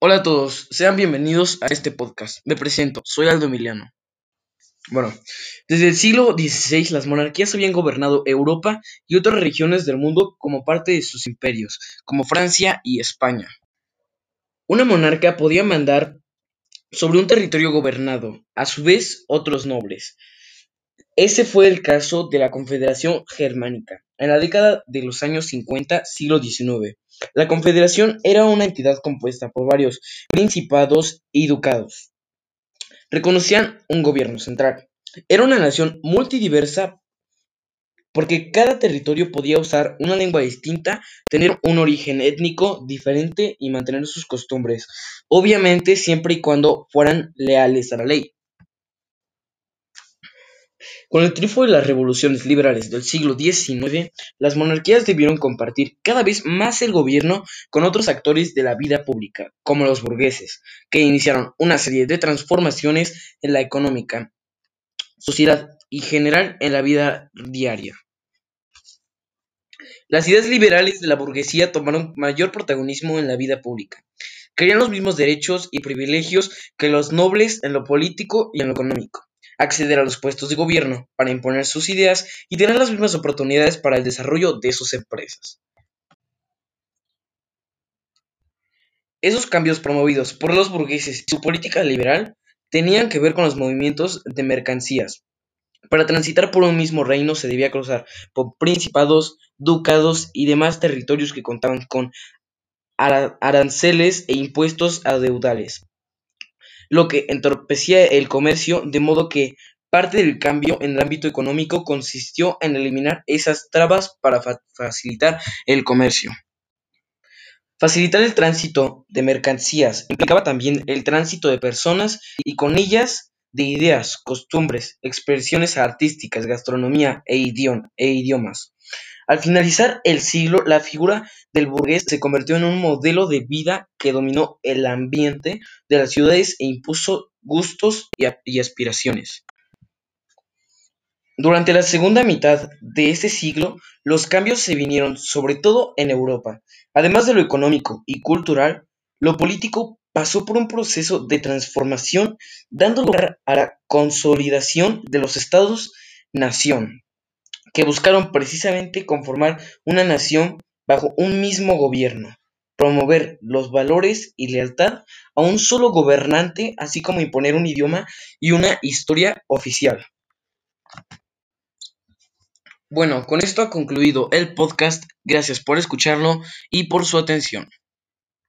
Hola a todos, sean bienvenidos a este podcast. Me presento, soy Aldo Emiliano. Bueno, desde el siglo XVI las monarquías habían gobernado Europa y otras regiones del mundo como parte de sus imperios, como Francia y España. Una monarca podía mandar sobre un territorio gobernado, a su vez otros nobles. Ese fue el caso de la Confederación Germánica, en la década de los años 50, siglo XIX. La Confederación era una entidad compuesta por varios principados y ducados. Reconocían un gobierno central. Era una nación multidiversa porque cada territorio podía usar una lengua distinta, tener un origen étnico diferente y mantener sus costumbres, obviamente siempre y cuando fueran leales a la ley. Con el triunfo de las revoluciones liberales del siglo XIX, las monarquías debieron compartir cada vez más el gobierno con otros actores de la vida pública, como los burgueses, que iniciaron una serie de transformaciones en la económica, sociedad y general en la vida diaria. Las ideas liberales de la burguesía tomaron mayor protagonismo en la vida pública. Querían los mismos derechos y privilegios que los nobles en lo político y en lo económico acceder a los puestos de gobierno para imponer sus ideas y tener las mismas oportunidades para el desarrollo de sus empresas. Esos cambios promovidos por los burgueses y su política liberal tenían que ver con los movimientos de mercancías. Para transitar por un mismo reino se debía cruzar por principados, ducados y demás territorios que contaban con aranceles e impuestos adeudales lo que entorpecía el comercio, de modo que parte del cambio en el ámbito económico consistió en eliminar esas trabas para facilitar el comercio. Facilitar el tránsito de mercancías implicaba también el tránsito de personas y con ellas de ideas, costumbres, expresiones artísticas, gastronomía e, e idiomas. Al finalizar el siglo, la figura del burgués se convirtió en un modelo de vida que dominó el ambiente de las ciudades e impuso gustos y aspiraciones. Durante la segunda mitad de ese siglo, los cambios se vinieron sobre todo en Europa. Además de lo económico y cultural, lo político pasó por un proceso de transformación, dando lugar a la consolidación de los estados-nación que buscaron precisamente conformar una nación bajo un mismo gobierno, promover los valores y lealtad a un solo gobernante, así como imponer un idioma y una historia oficial. Bueno, con esto ha concluido el podcast. Gracias por escucharlo y por su atención.